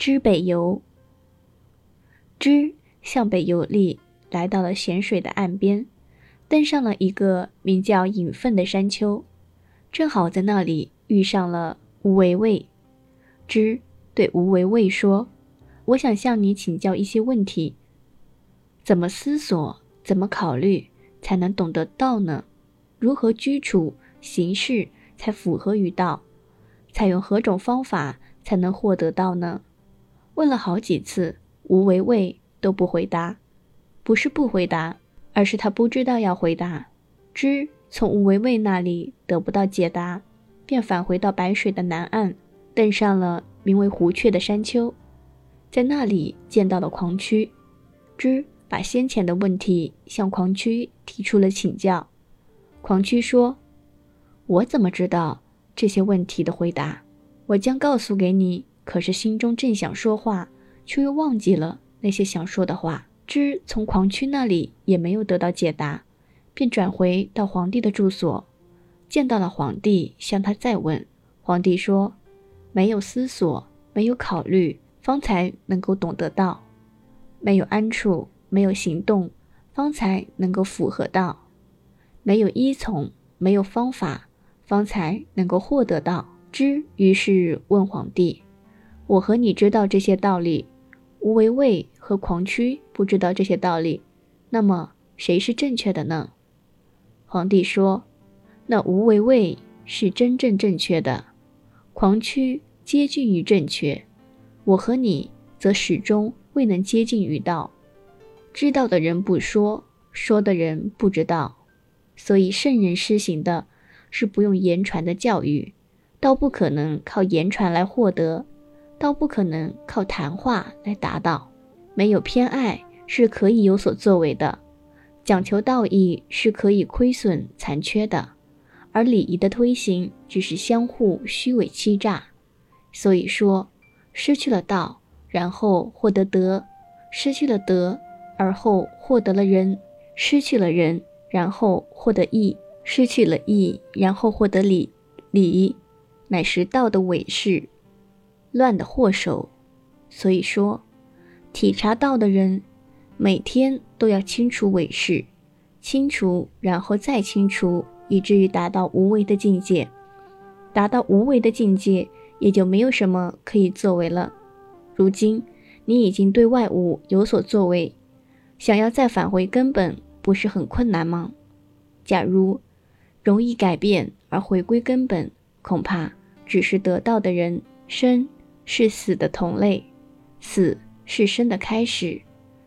知北游。知向北游历，来到了咸水的岸边，登上了一个名叫隐奋的山丘，正好在那里遇上了吴为卫。知对吴为卫说：“我想向你请教一些问题。怎么思索，怎么考虑，才能懂得道呢？如何居处行事才符合于道？采用何种方法才能获得道呢？”问了好几次，吴为卫都不回答，不是不回答，而是他不知道要回答。知从吴为卫那里得不到解答，便返回到白水的南岸，登上了名为湖雀的山丘，在那里见到了狂曲。知把先前的问题向狂曲提出了请教。狂曲说：“我怎么知道这些问题的回答？我将告诉给你。”可是心中正想说话，却又忘记了那些想说的话。知从狂曲那里也没有得到解答，便转回到皇帝的住所，见到了皇帝，向他再问。皇帝说：“没有思索，没有考虑，方才能够懂得到；没有安处，没有行动，方才能够符合道；没有依从，没有方法，方才能够获得道。”知于是问皇帝。我和你知道这些道理，无为卫和狂曲不知道这些道理，那么谁是正确的呢？皇帝说：“那无为卫是真正正确的，狂曲接近于正确，我和你则始终未能接近于道。知道的人不说，说的人不知道，所以圣人施行的是不用言传的教育，倒不可能靠言传来获得。”倒不可能靠谈话来达到，没有偏爱是可以有所作为的，讲求道义是可以亏损残缺的，而礼仪的推行只是相互虚伪欺诈。所以说，失去了道，然后获得德；失去了德，而后获得了仁；失去了仁，然后获得义；失去了义，然后获得礼。礼，乃是道的伪饰。乱的祸首，所以说，体察道的人，每天都要清除伪事，清除，然后再清除，以至于达到无为的境界。达到无为的境界，也就没有什么可以作为了。如今你已经对外物有所作为，想要再返回根本，不是很困难吗？假如容易改变而回归根本，恐怕只是得道的人生。是死的同类，死是生的开始，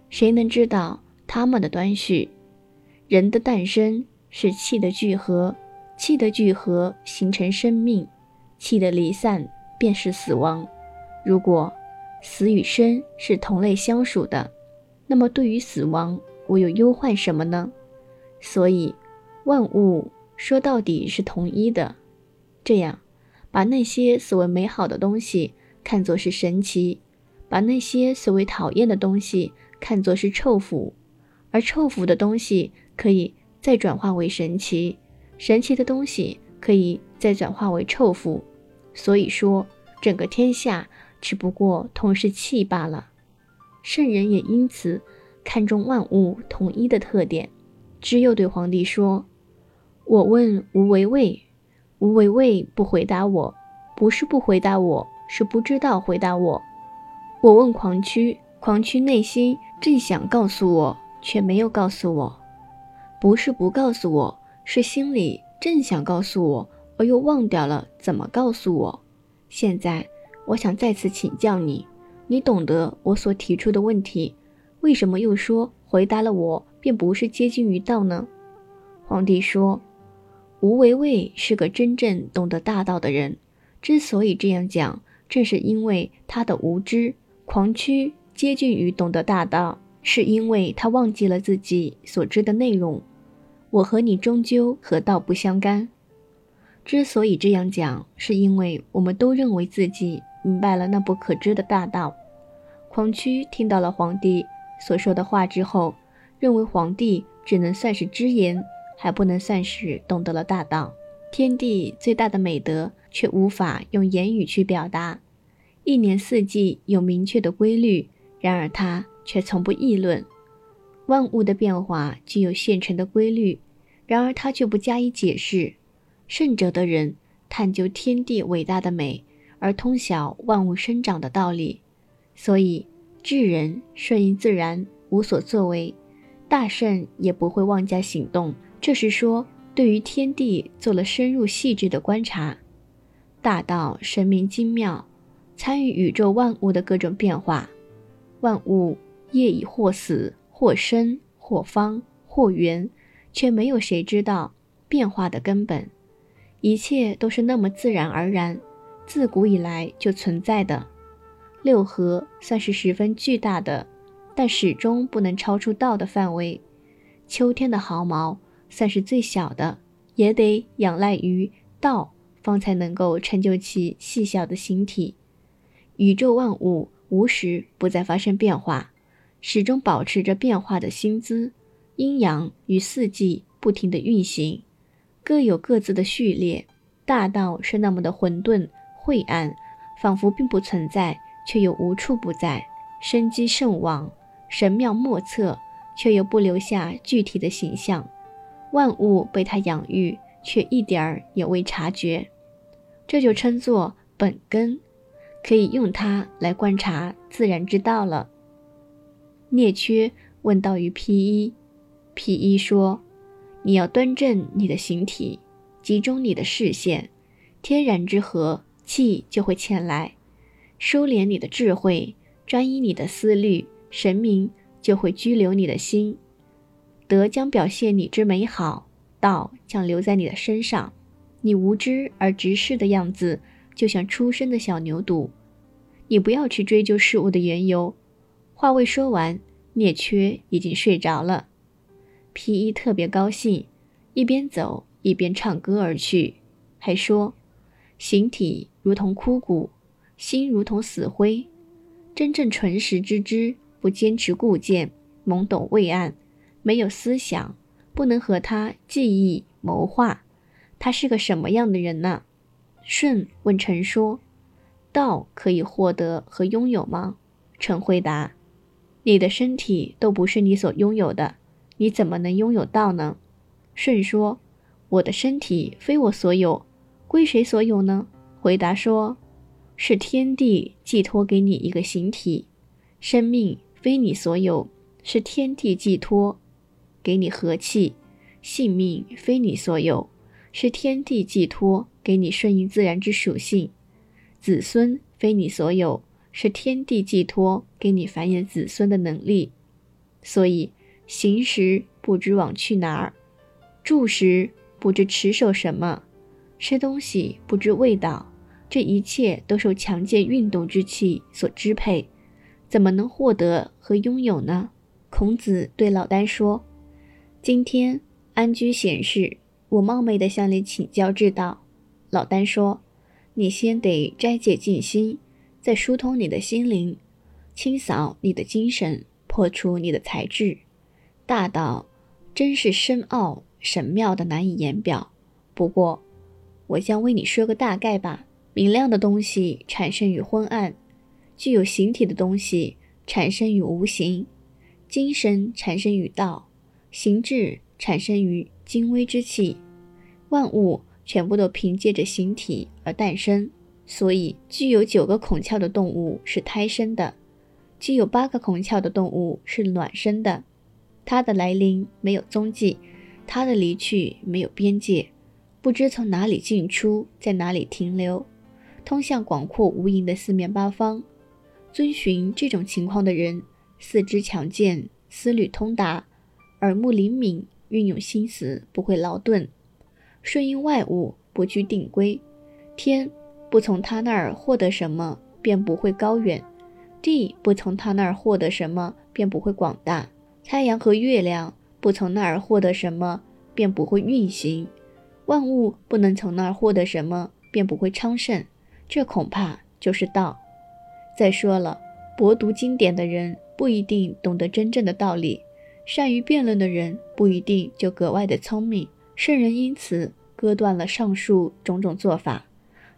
谁能知道他们的端绪？人的诞生是气的聚合，气的聚合形成生命，气的离散便是死亡。如果死与生是同类相属的，那么对于死亡，我有忧患什么呢？所以，万物说到底是同一的。这样，把那些所谓美好的东西。看作是神奇，把那些所谓讨厌的东西看作是臭腐，而臭腐的东西可以再转化为神奇，神奇的东西可以再转化为臭腐。所以说，整个天下只不过同是气罢了。圣人也因此看重万物统一的特点。知又对皇帝说：“我问吴为卫，吴为卫不回答我，不是不回答我。”是不知道回答我。我问狂曲，狂曲内心正想告诉我，却没有告诉我。不是不告诉我，是心里正想告诉我，而又忘掉了怎么告诉我。现在我想再次请教你，你懂得我所提出的问题，为什么又说回答了我便不是接近于道呢？皇帝说：“吴为卫是个真正懂得大道的人，之所以这样讲。”正是因为他的无知、狂曲接近于懂得大道，是因为他忘记了自己所知的内容。我和你终究和道不相干。之所以这样讲，是因为我们都认为自己明白了那不可知的大道。狂曲听到了皇帝所说的话之后，认为皇帝只能算是知言，还不能算是懂得了大道。天地最大的美德，却无法用言语去表达。一年四季有明确的规律，然而他却从不议论。万物的变化具有现成的规律，然而他却不加以解释。圣者的人探究天地伟大的美，而通晓万物生长的道理，所以智人顺应自然，无所作为。大圣也不会妄加行动，这是说对于天地做了深入细致的观察。大道神明精妙，参与宇宙万物的各种变化。万物业已或死，或生，或方，或圆，却没有谁知道变化的根本。一切都是那么自然而然，自古以来就存在的。六合算是十分巨大的。但始终不能超出道的范围。秋天的毫毛算是最小的，也得仰赖于道，方才能够成就其细小的形体。宇宙万物无时不再发生变化，始终保持着变化的心姿。阴阳与四季不停地运行，各有各自的序列。大道是那么的混沌晦暗，仿佛并不存在，却又无处不在，生机甚旺。神妙莫测，却又不留下具体的形象。万物被他养育，却一点儿也未察觉。这就称作本根，可以用它来观察自然之道了。聂缺问道于披衣，披衣说：“你要端正你的形体，集中你的视线，天然之和气就会前来；收敛你的智慧，专一你的思虑。”神明就会拘留你的心，德将表现你之美好，道将留在你的身上。你无知而直视的样子，就像出生的小牛犊。你不要去追究事物的缘由。话未说完，聂缺已经睡着了。皮衣特别高兴，一边走一边唱歌而去，还说：形体如同枯骨，心如同死灰，真正纯实之知。不坚持固见，懵懂未暗，没有思想，不能和他记忆谋划。他是个什么样的人呢？舜问臣说：“道可以获得和拥有吗？”臣回答：“你的身体都不是你所拥有的，你怎么能拥有道呢？”舜说：“我的身体非我所有，归谁所有呢？”回答说：“是天地寄托给你一个形体，生命。”非你所有，是天地寄托给你和气；性命非你所有，是天地寄托给你顺应自然之属性；子孙非你所有，是天地寄托给你繁衍子孙的能力。所以，行时不知往去哪儿，住时不知持守什么，吃东西不知味道，这一切都受强健运动之气所支配。怎么能获得和拥有呢？孔子对老聃说：“今天安居闲适，我冒昧的向你请教之道。”老丹说：“你先得斋戒静心，再疏通你的心灵，清扫你的精神，破除你的才智。大道真是深奥神妙的，难以言表。不过，我将为你说个大概吧。明亮的东西产生于昏暗。”具有形体的东西产生于无形，精神产生于道，形质产生于精微之气，万物全部都凭借着形体而诞生。所以，具有九个孔窍的动物是胎生的，具有八个孔窍的动物是卵生的。它的来临没有踪迹，它的离去没有边界，不知从哪里进出，在哪里停留，通向广阔无垠的四面八方。遵循这种情况的人，四肢强健，思虑通达，耳目灵敏，运用心思不会劳顿，顺应外物，不拘定规。天不从他那儿获得什么，便不会高远；地不从他那儿获得什么，便不会广大；太阳和月亮不从那儿获得什么，便不会运行；万物不能从那儿获得什么，便不会昌盛。这恐怕就是道。再说了，博读经典的人不一定懂得真正的道理，善于辩论的人不一定就格外的聪明。圣人因此割断了上述种种做法，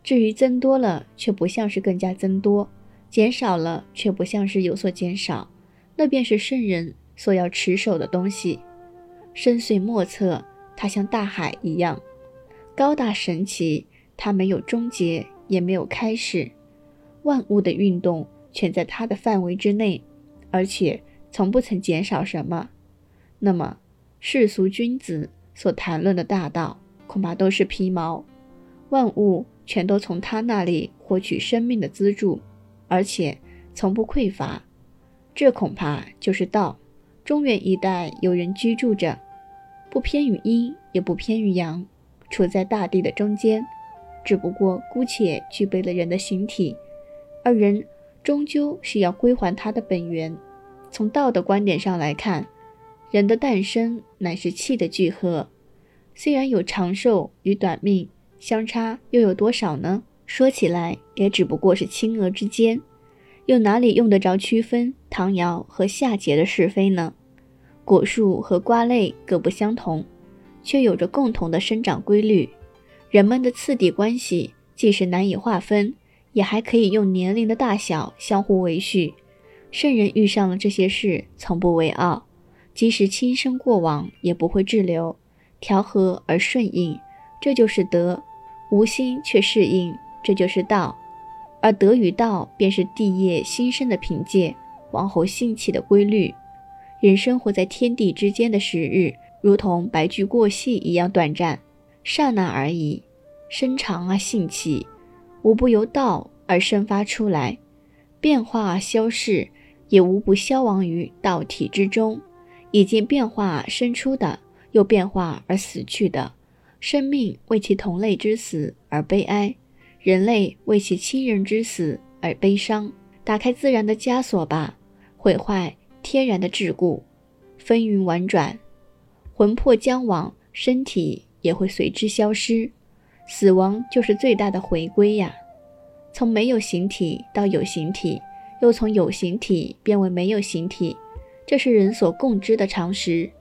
至于增多了，却不像是更加增多；减少了，却不像是有所减少。那便是圣人所要持守的东西。深邃莫测，它像大海一样高大神奇，它没有终结，也没有开始。万物的运动全在它的范围之内，而且从不曾减少什么。那么，世俗君子所谈论的大道，恐怕都是皮毛。万物。全都从他那里获取生命的资助，而且从不匮乏，这恐怕就是道。中原一带有人居住着，不偏于阴，也不偏于阳，处在大地的中间，只不过姑且具备了人的形体，而人终究是要归还他的本源。从道的观点上来看，人的诞生乃是气的聚合，虽然有长寿与短命。相差又有多少呢？说起来也只不过是轻额之间，又哪里用得着区分唐尧和夏桀的是非呢？果树和瓜类各不相同，却有着共同的生长规律。人们的次第关系既是难以划分，也还可以用年龄的大小相互维序。圣人遇上了这些事，从不为傲，即使轻生过往，也不会滞留，调和而顺应，这就是德。无心却适应，这就是道；而德与道便是地业新生的凭借，王侯兴起的规律。人生活在天地之间的时日，如同白驹过隙一样短暂，刹那而已。生长啊，兴起，无不由道而生发出来；变化啊，消逝，也无不消亡于道体之中。已经变化生出的，又变化而死去的。生命为其同类之死而悲哀，人类为其亲人之死而悲伤。打开自然的枷锁吧，毁坏天然的桎梏。风云婉转，魂魄将亡，身体也会随之消失。死亡就是最大的回归呀！从没有形体到有形体，又从有形体变为没有形体，这是人所共知的常识。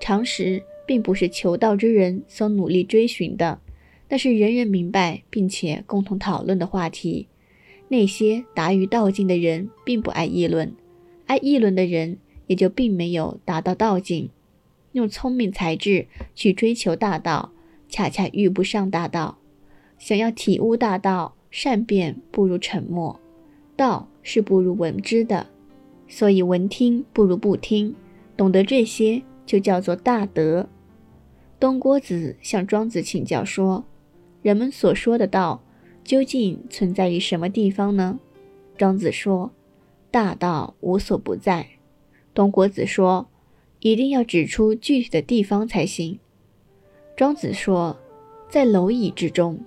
常识。并不是求道之人所努力追寻的，那是人人明白并且共同讨论的话题。那些达于道境的人并不爱议论，爱议论的人也就并没有达到道境。用聪明才智去追求大道，恰恰遇不上大道。想要体悟大道，善变不如沉默。道是不如闻之的，所以闻听不如不听。懂得这些。就叫做大德。东郭子向庄子请教说：“人们所说的道，究竟存在于什么地方呢？”庄子说：“大道无所不在。”东郭子说：“一定要指出具体的地方才行。”庄子说：“在蝼蚁之中。”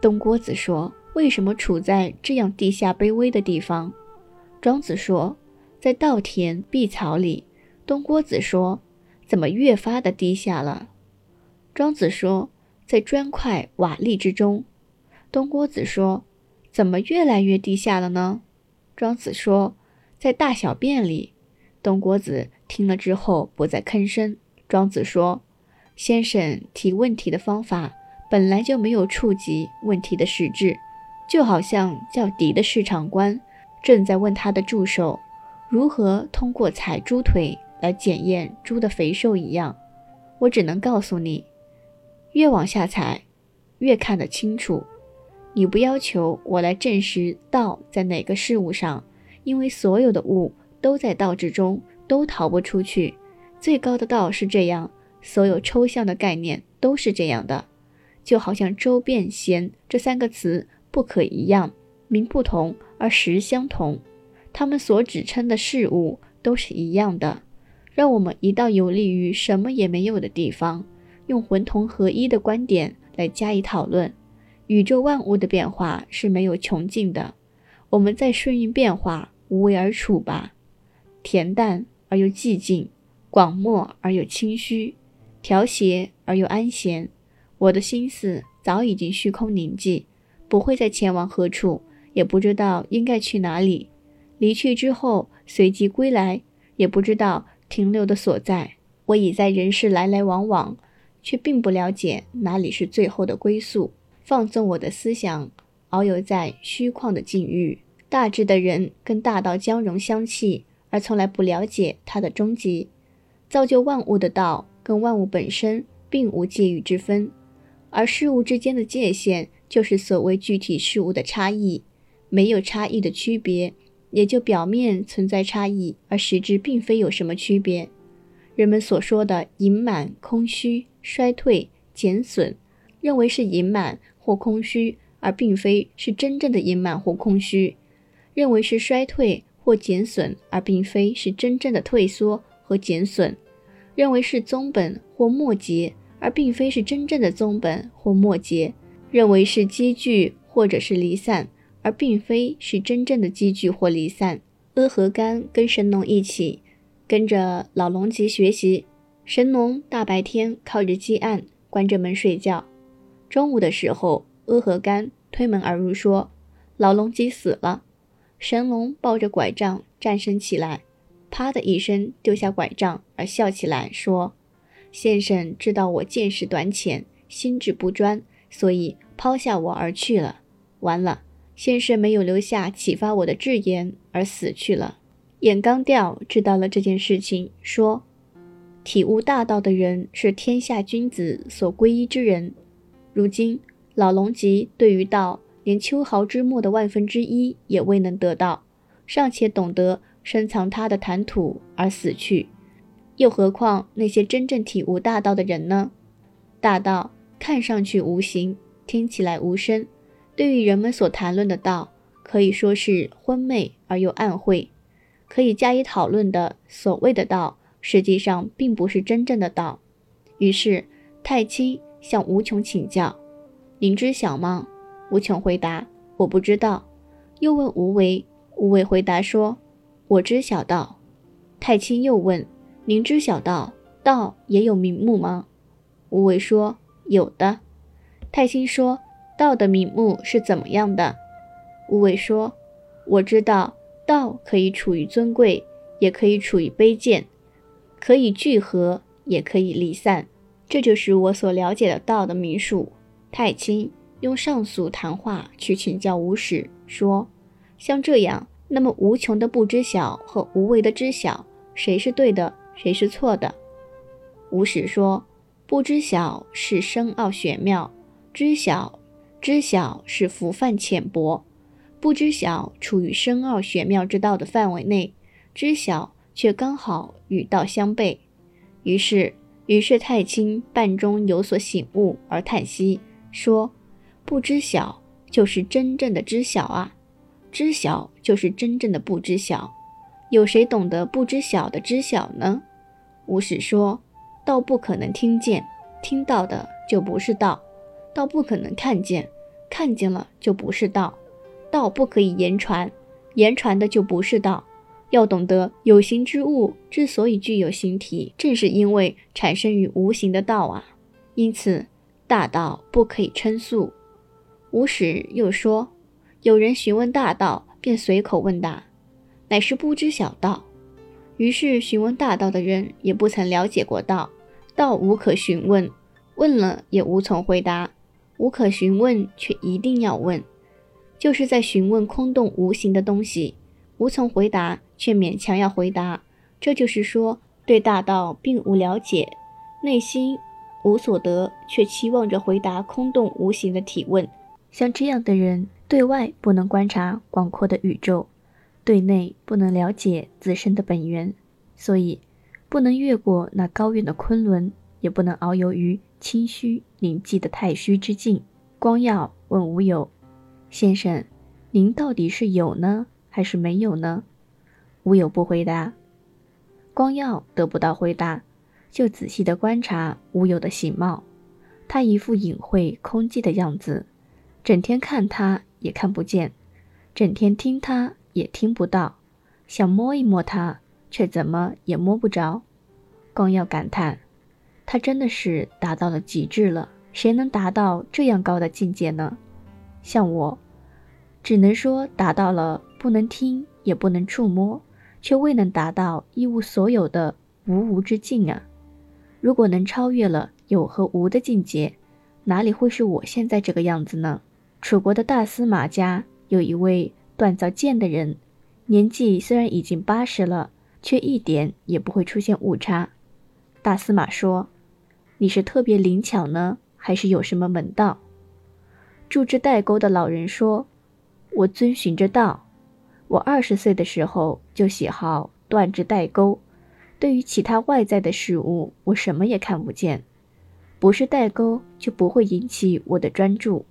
东郭子说：“为什么处在这样地下卑微的地方？”庄子说：“在稻田碧草里。”东郭子说。怎么越发的低下了？庄子说，在砖块瓦砾之中。东郭子说，怎么越来越低下了呢？庄子说，在大小便里。东郭子听了之后不再吭声。庄子说，先生提问题的方法本来就没有触及问题的实质，就好像叫敌的市场官正在问他的助手，如何通过踩猪腿。来检验猪的肥瘦一样，我只能告诉你，越往下踩，越看得清楚。你不要求我来证实道在哪个事物上，因为所有的物都在道之中，都逃不出去。最高的道是这样，所有抽象的概念都是这样的。就好像周、变、贤这三个词不可一样，名不同而实相同，他们所指称的事物都是一样的。让我们移到有利于什么也没有的地方，用魂同合一的观点来加以讨论。宇宙万物的变化是没有穷尽的，我们在顺应变化，无为而处吧。恬淡而又寂静，广漠而又清虚，调谐而又安闲。我的心思早已经虚空凝寂，不会再前往何处，也不知道应该去哪里。离去之后，随即归来，也不知道。停留的所在，我已在人世来来往往，却并不了解哪里是最后的归宿。放纵我的思想，遨游在虚旷的境遇。大智的人跟大道交融相契，而从来不了解它的终极。造就万物的道跟万物本身并无界域之分，而事物之间的界限就是所谓具体事物的差异。没有差异的区别，也就表面存在差异，而实质并非有什么区别。人们所说的盈满、空虚、衰退、减损，认为是盈满或空虚，而并非是真正的盈满或空虚；认为是衰退或减损，而并非是真正的退缩和减损；认为是宗本或末节，而并非是真正的宗本或末节；认为是积聚或者是离散，而并非是真正的积聚或离散。阿合干跟神农一起。跟着老龙吉学习，神农大白天靠着积案关着门睡觉。中午的时候，阿合干推门而入说：“老龙吉死了。”神农抱着拐杖站身起来，啪的一声丢下拐杖，而笑起来说：“先生知道我见识短浅，心智不专，所以抛下我而去了。完了，先生没有留下启发我的智言，而死去了。”眼刚调知道了这件事情，说：“体悟大道的人是天下君子所皈依之人。如今老龙吉对于道连秋毫之末的万分之一也未能得到，尚且懂得深藏他的谈吐而死去，又何况那些真正体悟大道的人呢？大道看上去无形，听起来无声，对于人们所谈论的道，可以说是昏昧而又暗晦。”可以加以讨论的所谓的道，实际上并不是真正的道。于是太清向无穷请教：“您知晓吗？”无穷回答：“我不知道。”又问无为，无为回答说：“我知晓道。”太清又问：“您知晓道？道也有名目吗？”无为说：“有的。”太清说：“道的名目是怎么样的？”无为说：“我知道。”道可以处于尊贵，也可以处于卑贱，可以聚合，也可以离散。这就是我所了解的道的名数。太清用上俗谈话去请教无始，说：像这样，那么无穷的不知晓和无为的知晓，谁是对的，谁是错的？无始说：不知晓是深奥玄妙，知晓，知晓是浮泛浅薄。不知晓处于深奥玄妙之道的范围内，知晓却刚好与道相悖。于是，于是太清半中有所醒悟，而叹息说：“不知晓就是真正的知晓啊，知晓就是真正的不知晓。有谁懂得不知晓的知晓呢？”无始说：“道不可能听见，听到的就不是道；道不可能看见，看见了就不是道。”道不可以言传，言传的就不是道。要懂得有形之物之所以具有形体，正是因为产生于无形的道啊。因此，大道不可以称速。无始又说，有人询问大道，便随口问答，乃是不知小道。于是询问大道的人也不曾了解过道，道无可询问，问了也无从回答。无可询问，却一定要问。就是在询问空洞无形的东西，无从回答，却勉强要回答。这就是说，对大道并无了解，内心无所得，却期望着回答空洞无形的提问。像这样的人，对外不能观察广阔的宇宙，对内不能了解自身的本源，所以不能越过那高远的昆仑，也不能遨游于清虚宁寂的太虚之境。光耀问无有。先生，您到底是有呢，还是没有呢？无有不回答。光耀得不到回答，就仔细的观察无有的形貌。他一副隐晦空寂的样子，整天看他也看不见，整天听他也听不到，想摸一摸他，却怎么也摸不着。光耀感叹：他真的是达到了极致了。谁能达到这样高的境界呢？像我，只能说达到了不能听也不能触摸，却未能达到一无所有的无无之境啊！如果能超越了有和无的境界，哪里会是我现在这个样子呢？楚国的大司马家有一位锻造剑的人，年纪虽然已经八十了，却一点也不会出现误差。大司马说：“你是特别灵巧呢，还是有什么门道？”铸制代沟的老人说：“我遵循着道。我二十岁的时候就喜好锻制代沟，对于其他外在的事物，我什么也看不见。不是代沟，就不会引起我的专注。”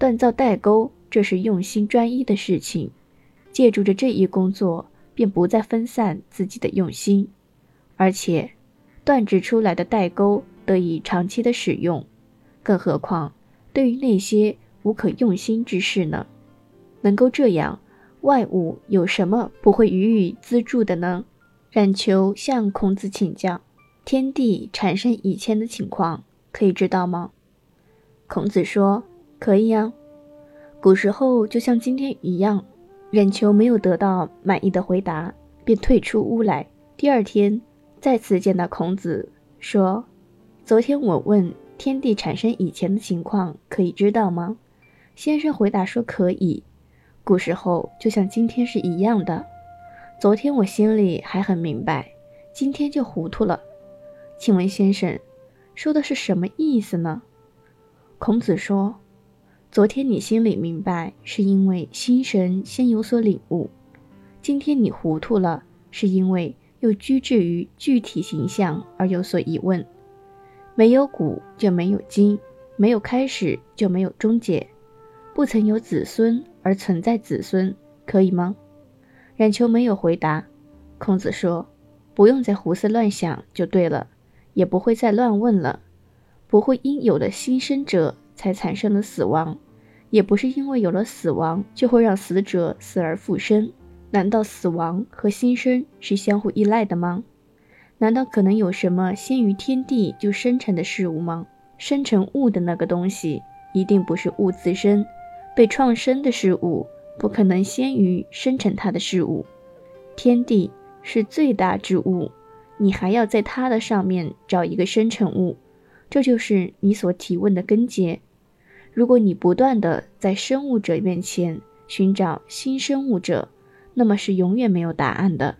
锻造代沟，这是用心专一的事情。借助着这一工作，便不再分散自己的用心，而且锻制出来的代沟得以长期的使用。更何况，对于那些无可用心之事呢？能够这样，外物有什么不会予以资助的呢？冉求向孔子请教：天地产生以前的情况，可以知道吗？孔子说。可以啊，古时候就像今天一样。冉求没有得到满意的回答，便退出屋来。第二天再次见到孔子，说：“昨天我问天地产生以前的情况，可以知道吗？”先生回答说：“可以。”古时候就像今天是一样的。昨天我心里还很明白，今天就糊涂了。请问先生，说的是什么意思呢？孔子说。昨天你心里明白，是因为心神先有所领悟；今天你糊涂了，是因为又居置于具体形象而有所疑问。没有古就没有今，没有开始就没有终结。不曾有子孙而存在子孙，可以吗？冉求没有回答。孔子说：“不用再胡思乱想就对了，也不会再乱问了。不会因有了新生者。”才产生了死亡，也不是因为有了死亡就会让死者死而复生。难道死亡和新生是相互依赖的吗？难道可能有什么先于天地就生成的事物吗？生成物的那个东西一定不是物自身，被创生的事物不可能先于生成它的事物。天地是最大之物，你还要在它的上面找一个生成物。这就是你所提问的根结。如果你不断的在生物者面前寻找新生物者，那么是永远没有答案的。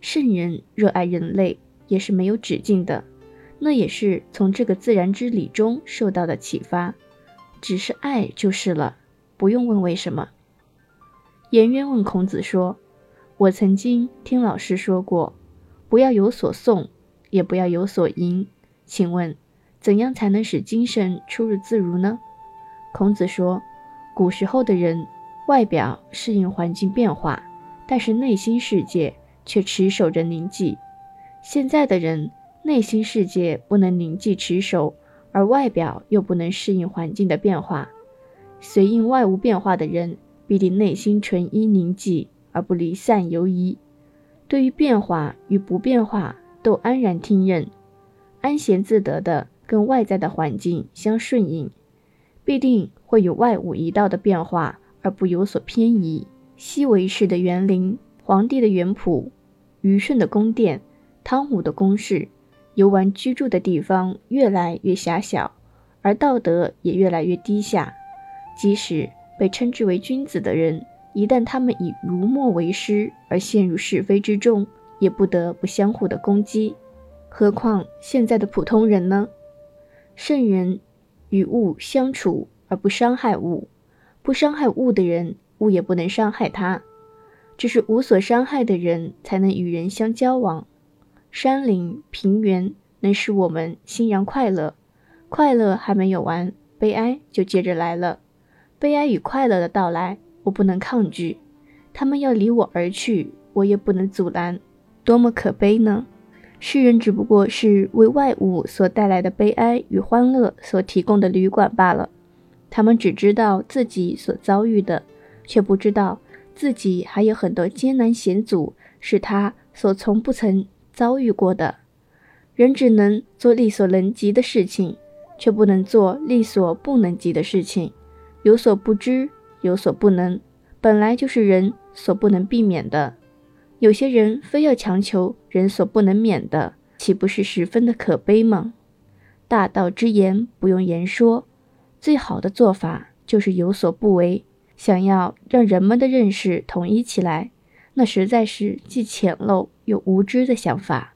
圣人热爱人类也是没有止境的，那也是从这个自然之理中受到的启发，只是爱就是了，不用问为什么。颜渊问孔子说：“我曾经听老师说过，不要有所诵，也不要有所吟，请问？”怎样才能使精神出入自如呢？孔子说，古时候的人外表适应环境变化，但是内心世界却持守着宁静。现在的人内心世界不能宁静持守，而外表又不能适应环境的变化，随应外物变化的人必定内心纯一宁静而不离散游移，对于变化与不变化都安然听任，安闲自得的。跟外在的环境相顺应，必定会有外物一道的变化，而不有所偏移。西维氏的园林、皇帝的园圃、虞舜的宫殿、汤武的公式，游玩居住的地方越来越狭小，而道德也越来越低下。即使被称之为君子的人，一旦他们以儒墨为师而陷入是非之中，也不得不相互的攻击。何况现在的普通人呢？圣人与物相处而不伤害物，不伤害物的人，物也不能伤害他。只是无所伤害的人，才能与人相交往。山林平原能使我们欣然快乐，快乐还没有完，悲哀就接着来了。悲哀与快乐的到来，我不能抗拒，他们要离我而去，我也不能阻拦，多么可悲呢？世人只不过是为外物所带来的悲哀与欢乐所提供的旅馆罢了。他们只知道自己所遭遇的，却不知道自己还有很多艰难险阻是他所从不曾遭遇过的。人只能做力所能及的事情，却不能做力所不能及的事情。有所不知，有所不能，本来就是人所不能避免的。有些人非要强求人所不能免的，岂不是十分的可悲吗？大道之言不用言说，最好的做法就是有所不为，想要让人们的认识统一起来，那实在是既浅陋有无知的想法。